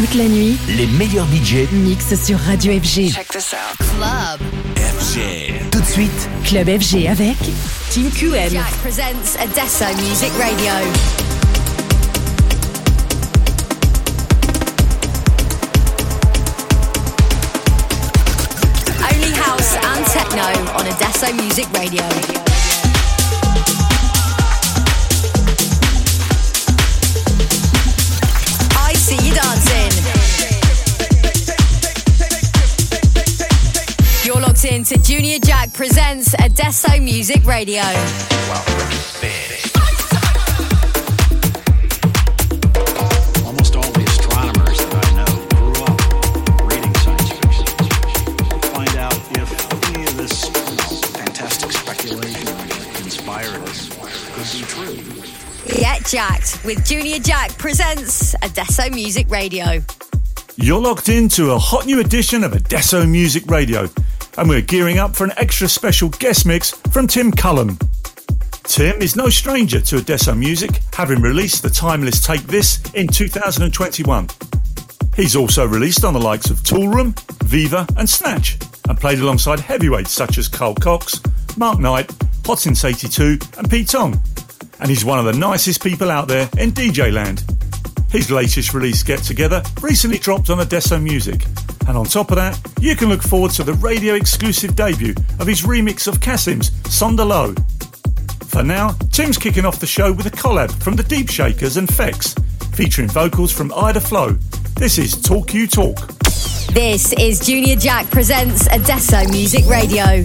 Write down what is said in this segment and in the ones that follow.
Toute la nuit, les meilleurs budgets mixent sur Radio FG. Check this out. Club. FG. Tout de suite, Club FG avec Team QM. Jack presents Adesso Music Radio. Only house and techno on Adesso Music Radio. Fantastic speculation that inspired us could be true. Get jacked with Junior Jack presents Adesso Music Radio. You're locked into a hot new edition of Adesso Music Radio, and we're gearing up for an extra special guest mix from Tim Cullen. Tim is no stranger to Adesso Music, having released the timeless Take This in 2021. He's also released on the likes of Toolroom, Viva, and Snatch, and played alongside heavyweights such as Carl Cox, Mark Knight, Hot Since 82, and Pete Tong. And he's one of the nicest people out there in DJ land. His latest release, Get Together, recently dropped on Adesso Music. And on top of that, you can look forward to the radio exclusive debut of his remix of Kasim's Sondalo. For now, Tim's kicking off the show with a collab from the Deep Shakers and Fex, featuring vocals from Ida Flow. This is Talk You Talk. This is Junior Jack presents Adesso Music Radio.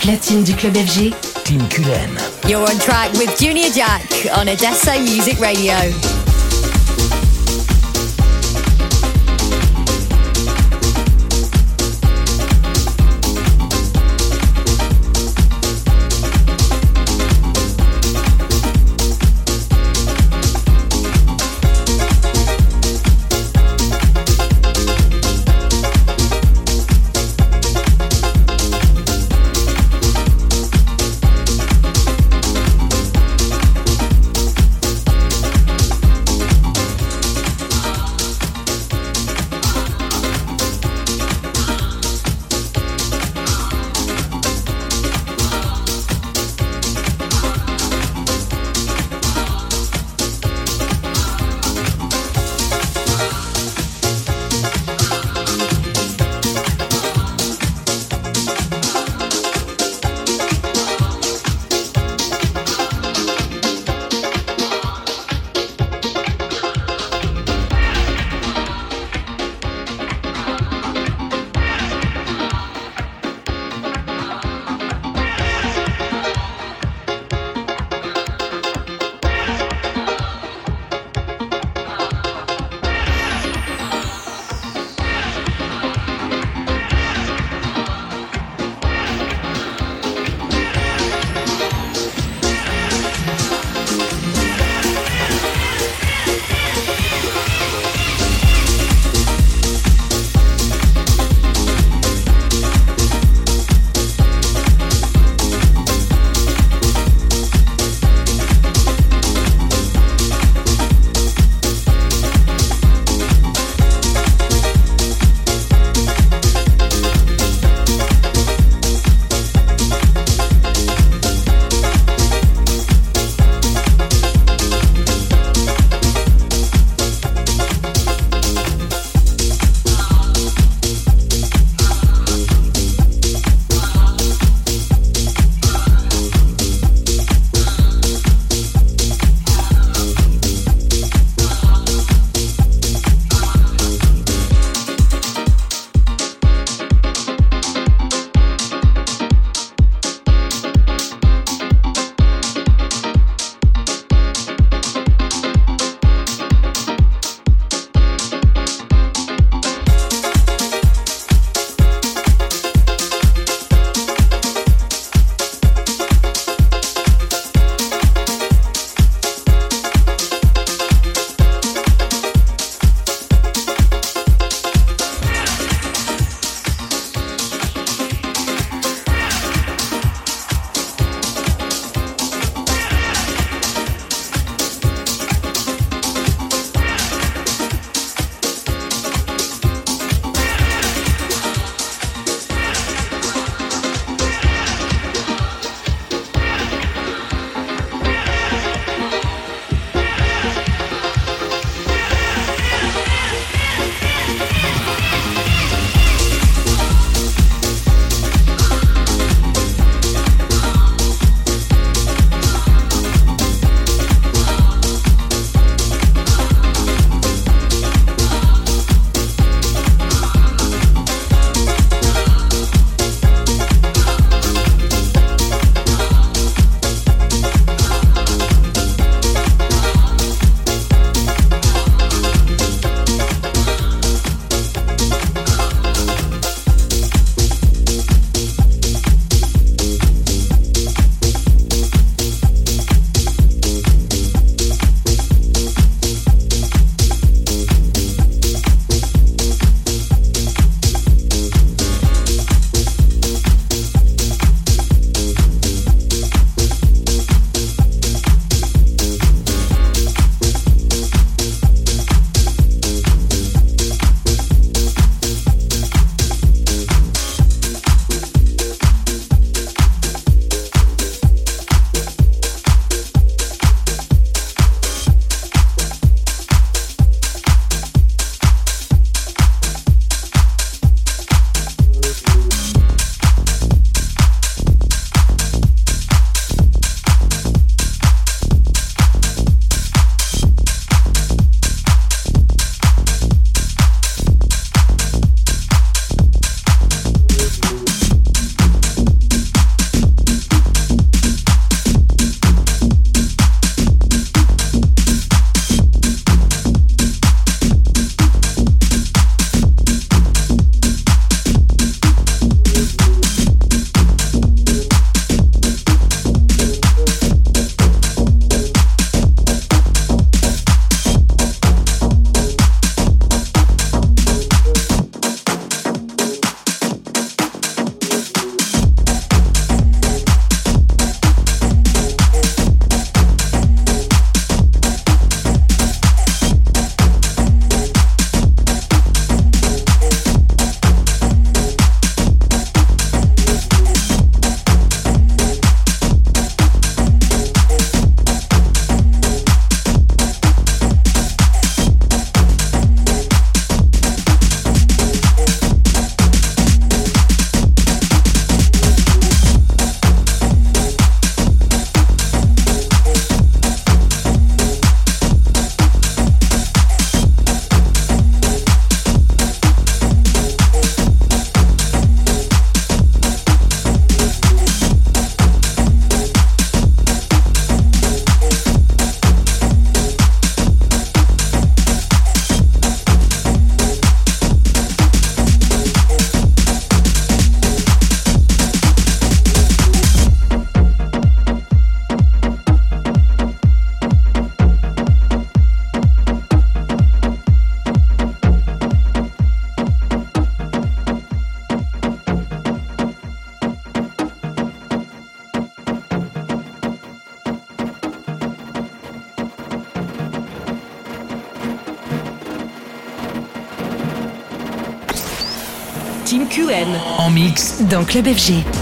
Au platine du club FG, Tim Cullen. You're on track with Junior Jack on Adesso Music Radio. Mix dans Club FG.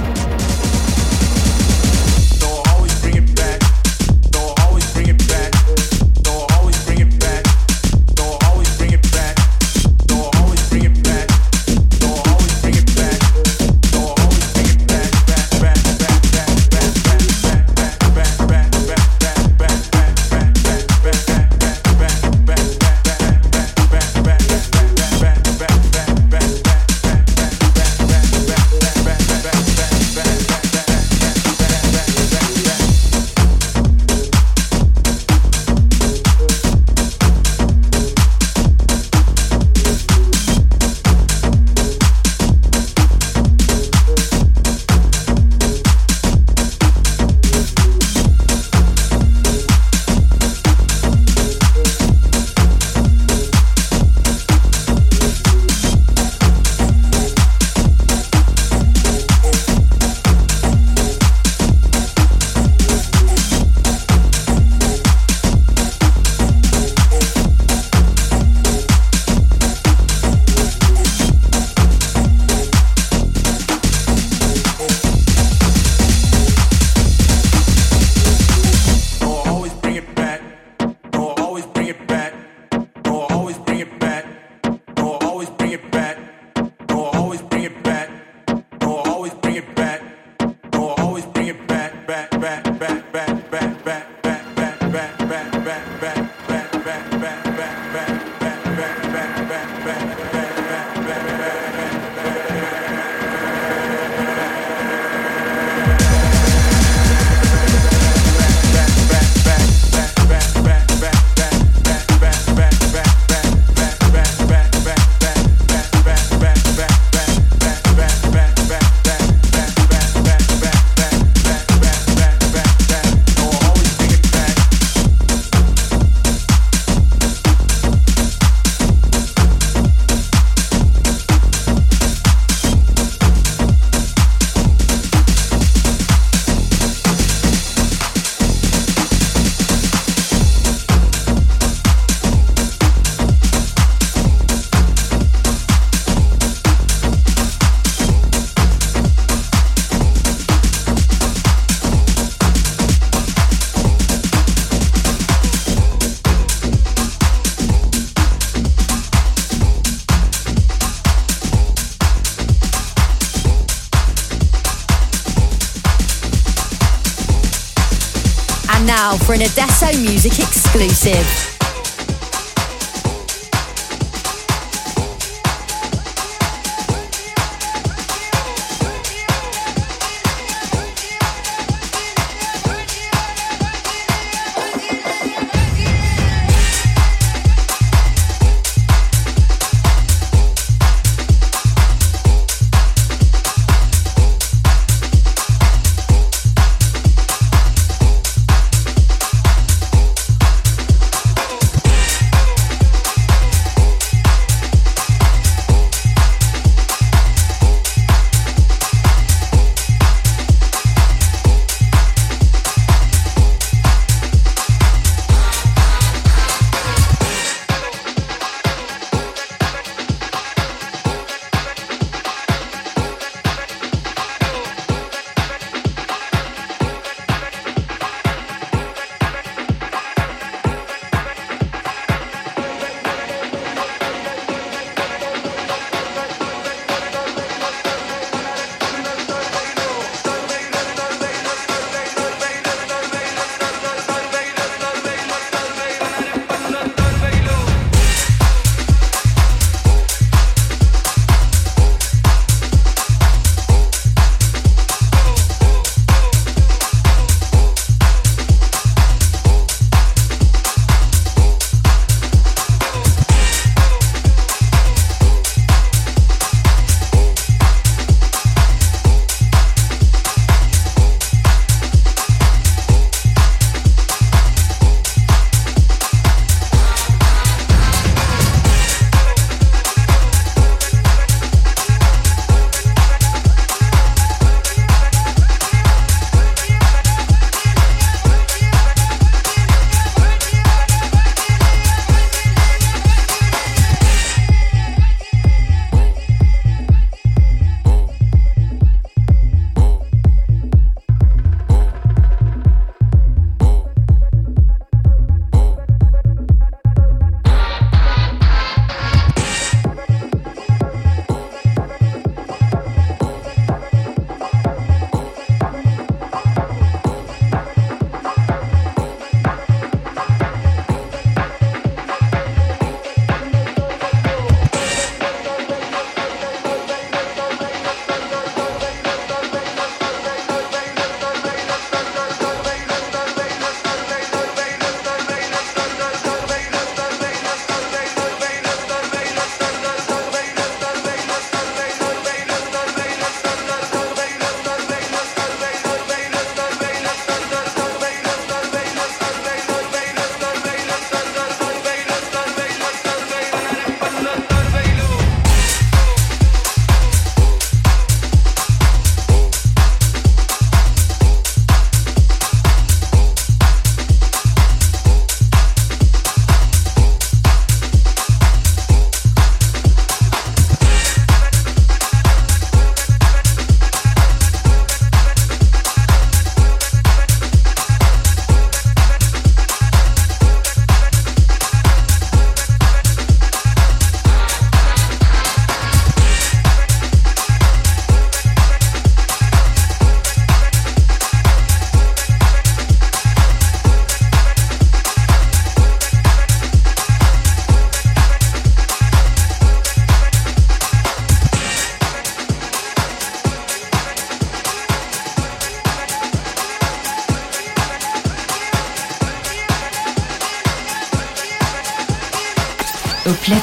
Adesso Music exclusive.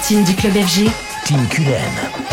Platine du club FG, Tim Cullen.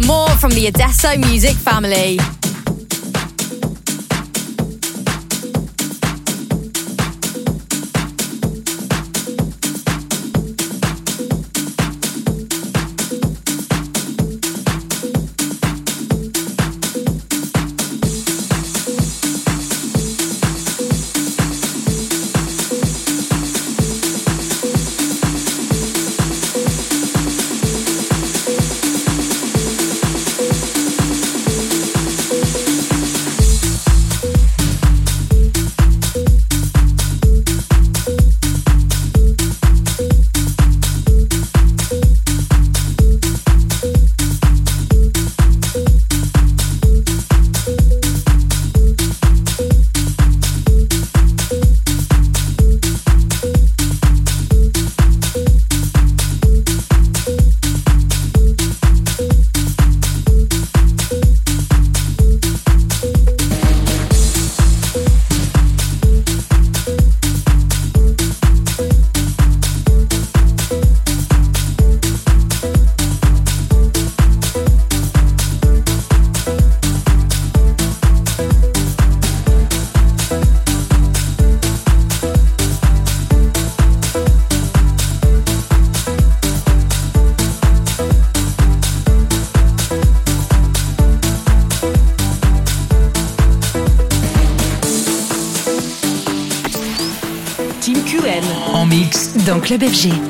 For more from the Adesso music family. Club FG.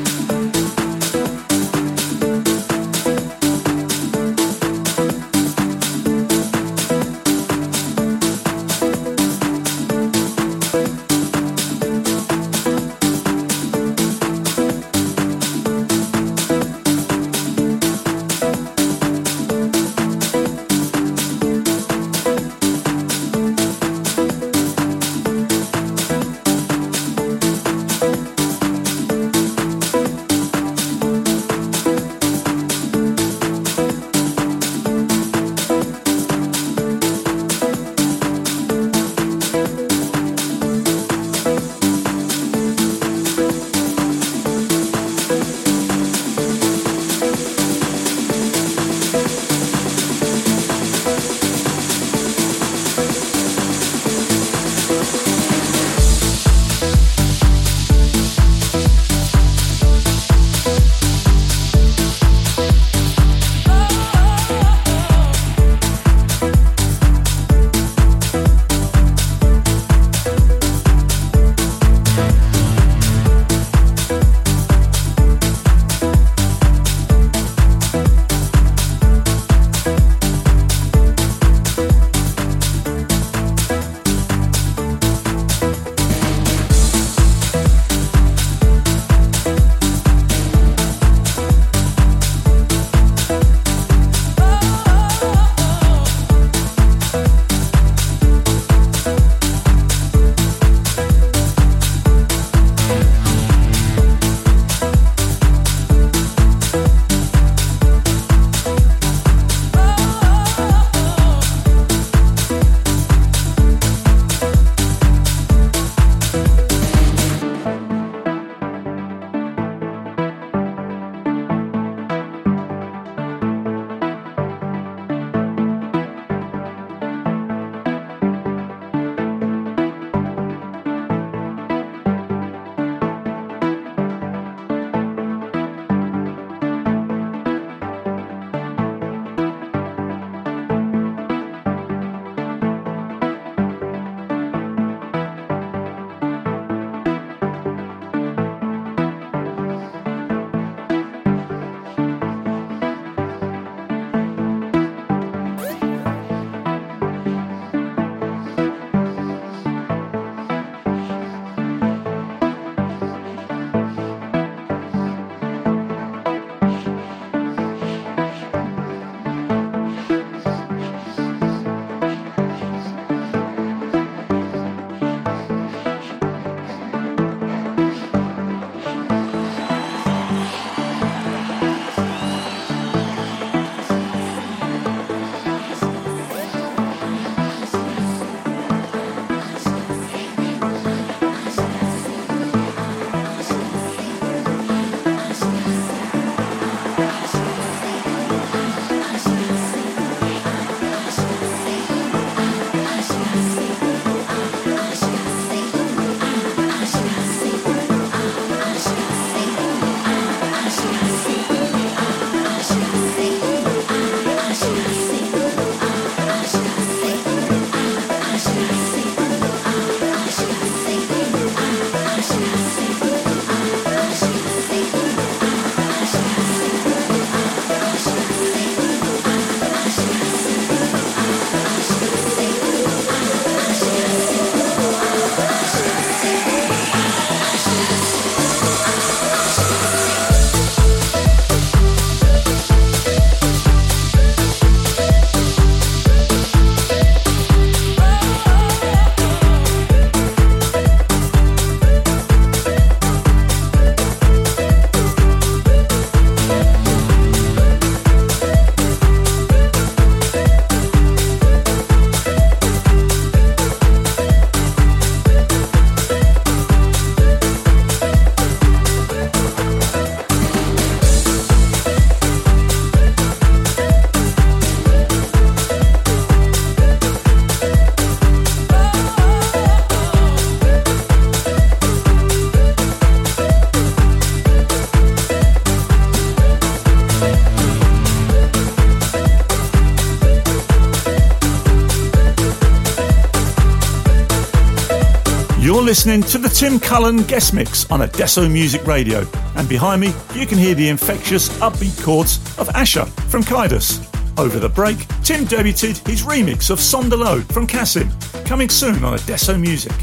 Listening to the Tim Cullen guest mix on Adesso Music Radio, and behind me you can hear the infectious upbeat chords of Asher from Kaidus. Over the break, Tim debuted his remix of Sondalo from Kasim, coming soon on Adesso Music.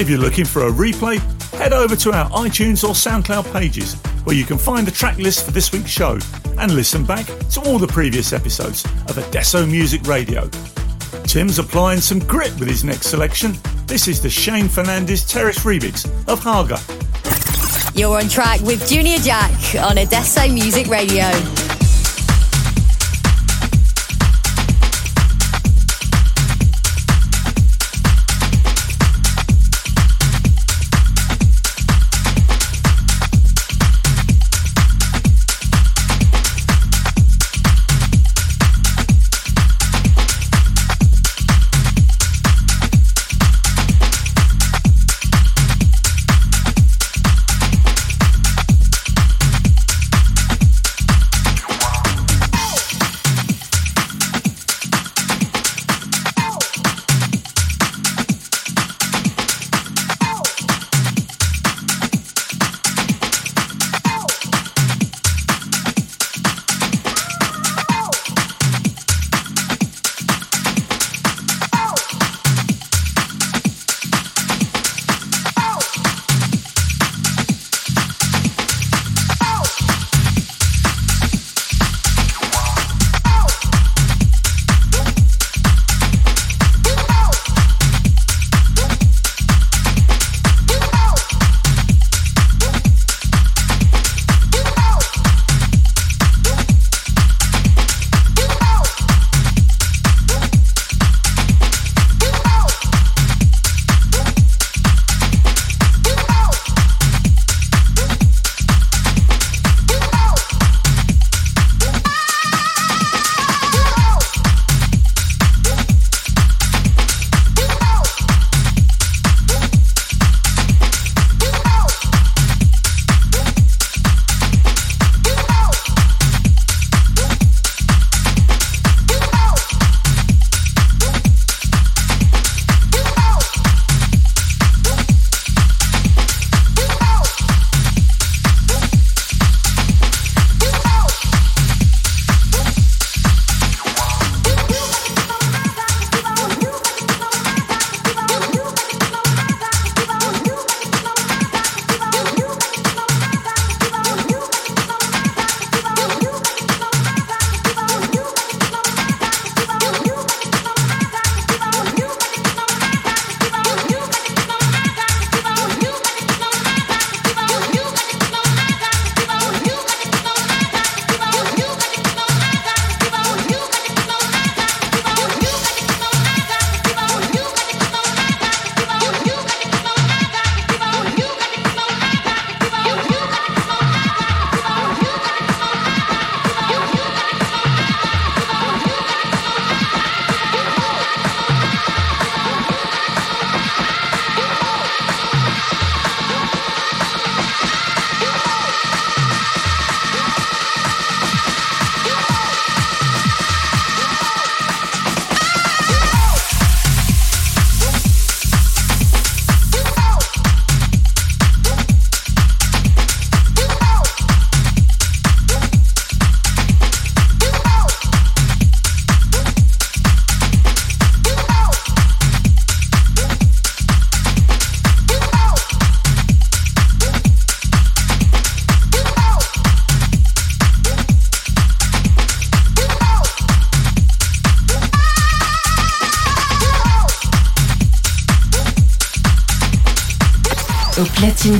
If you're looking for a replay, head over to our iTunes or SoundCloud pages, where you can find the track list for this week's show and listen back to all the previous episodes of Adesso Music Radio. Tim's applying some grit with his next selection. This is the Shane Fernandez Terrace remix of Haga. You're on track with Junior Jack on Adesso Music Radio.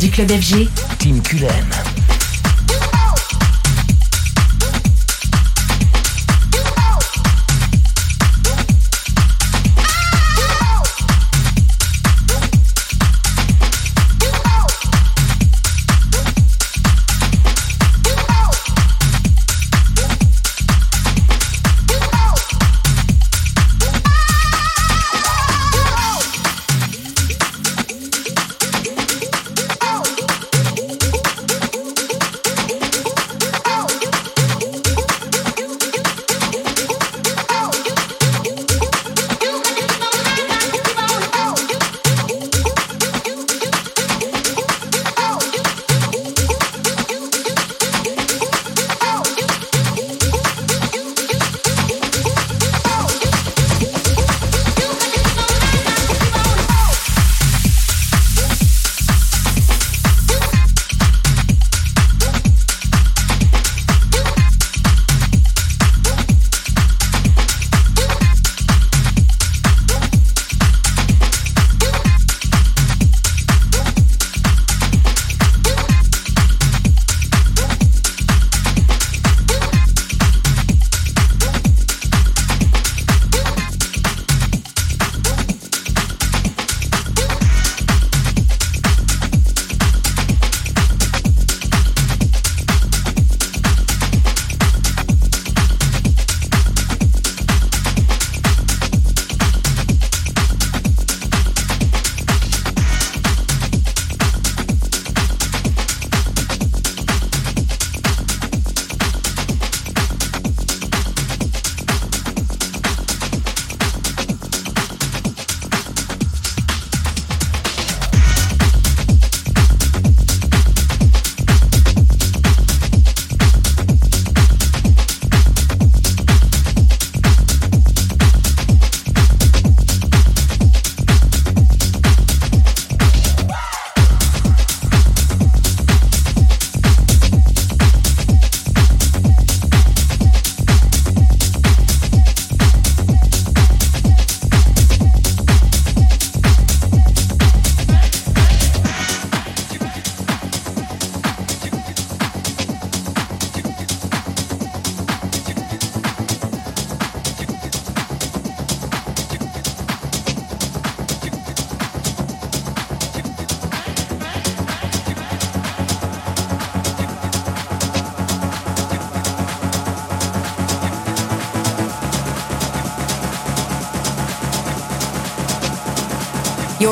Du club FG, Tim Cullen.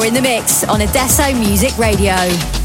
You're in the mix on Adesso Music Radio.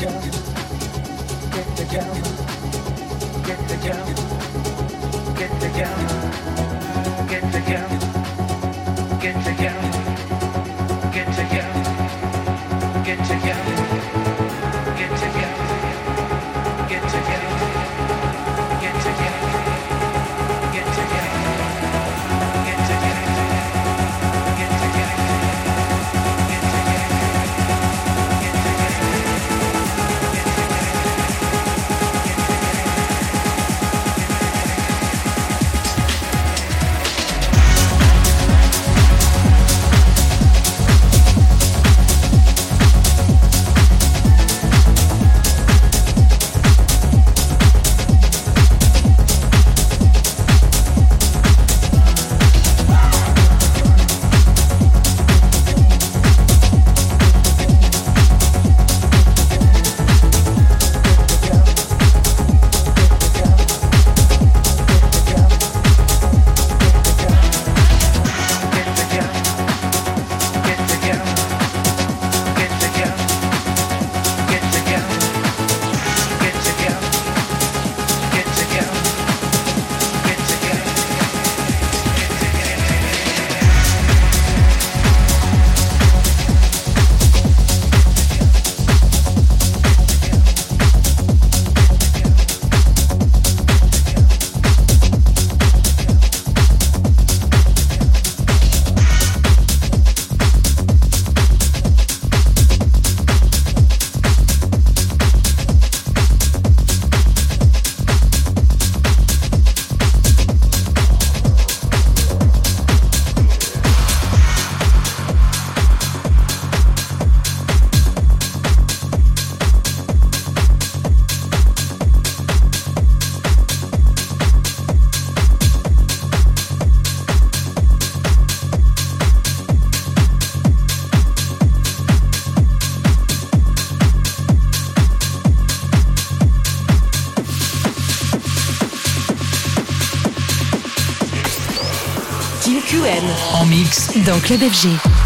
Get the jump. Get the jump. Get the jump. Get the jump. Dans Club FG.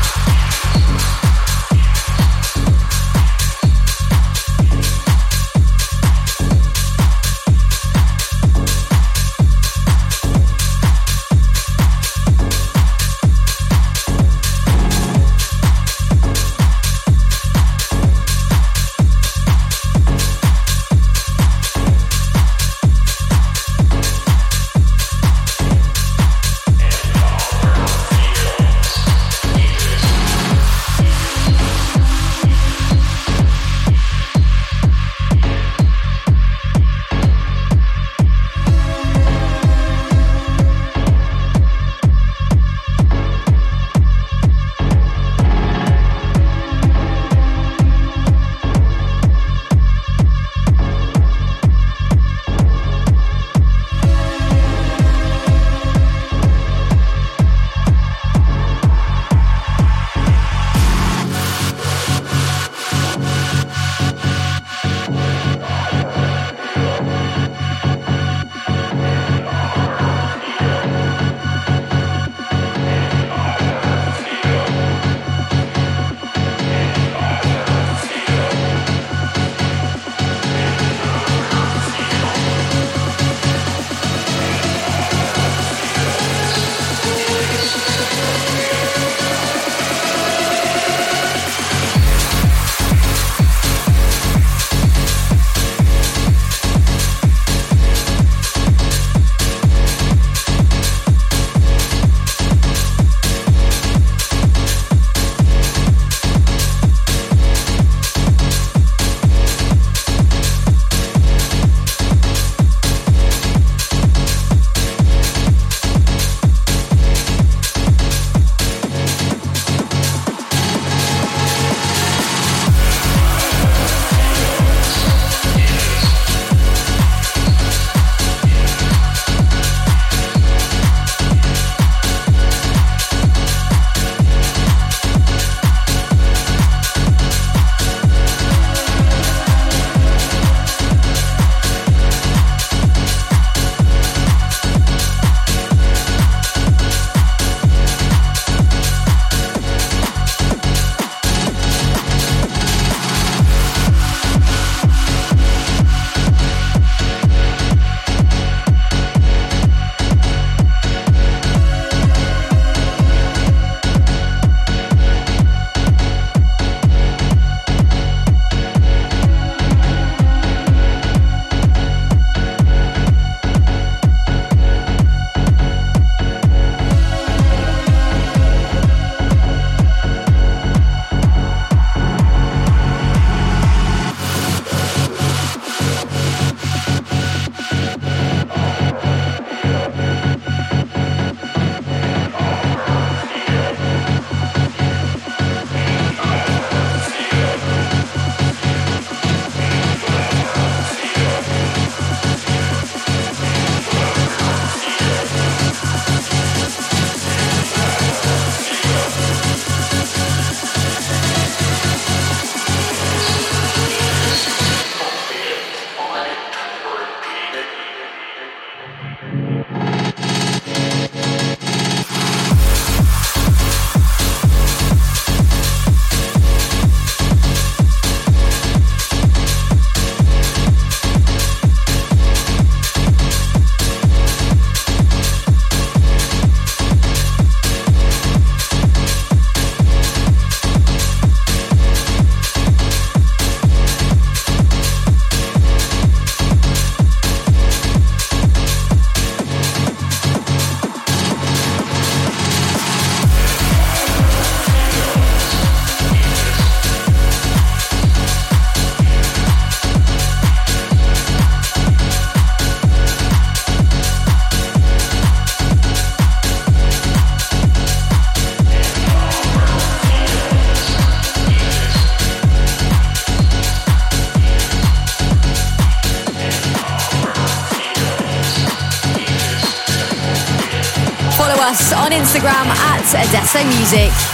Instagram at Adesso Music.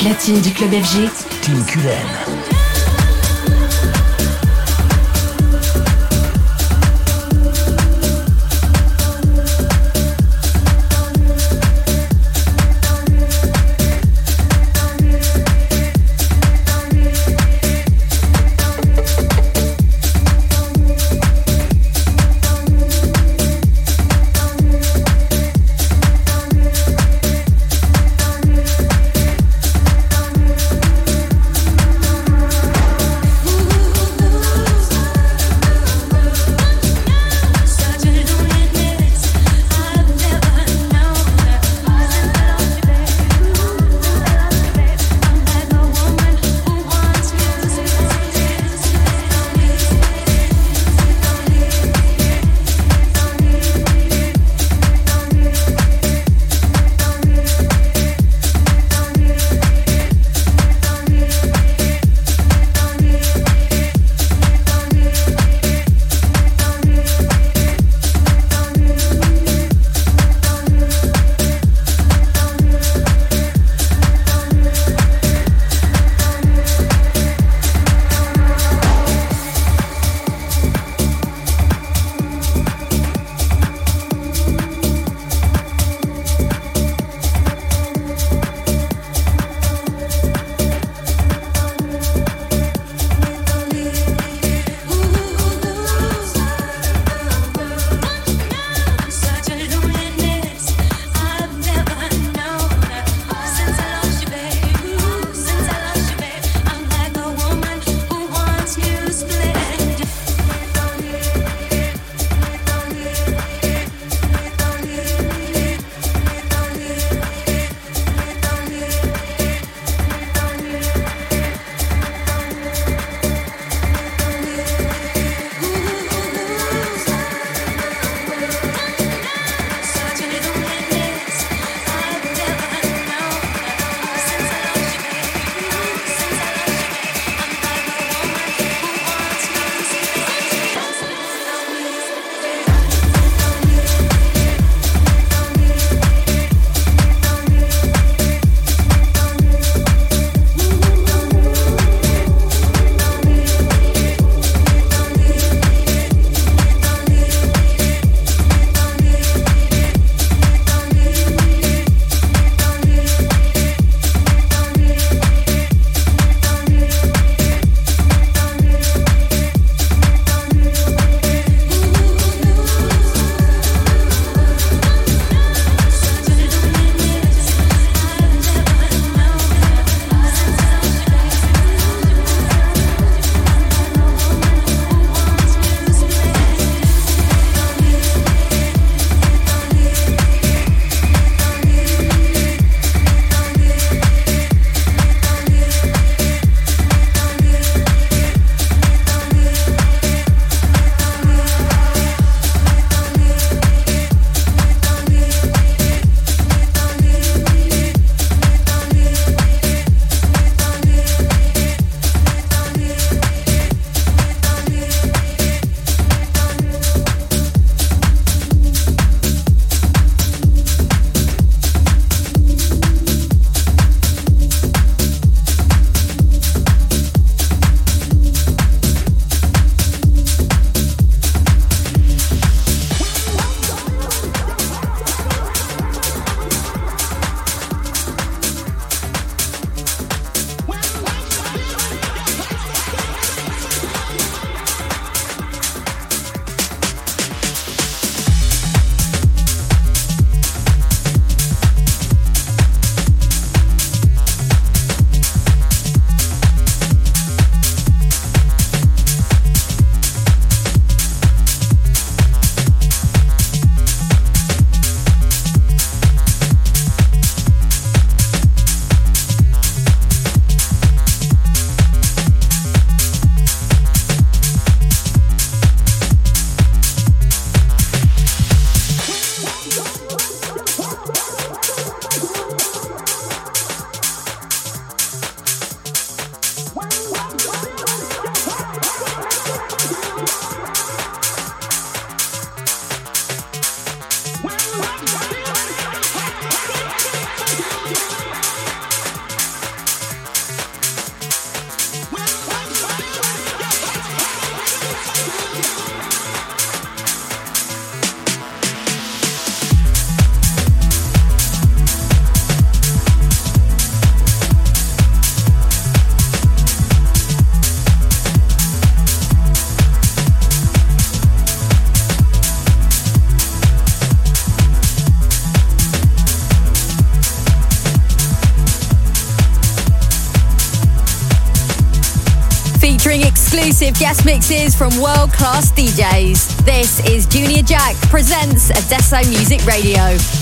Platine du club FG, Tim Cullen. Exclusive guest mixes from world class DJs. This is Junior Jack presents Adesso Music Radio.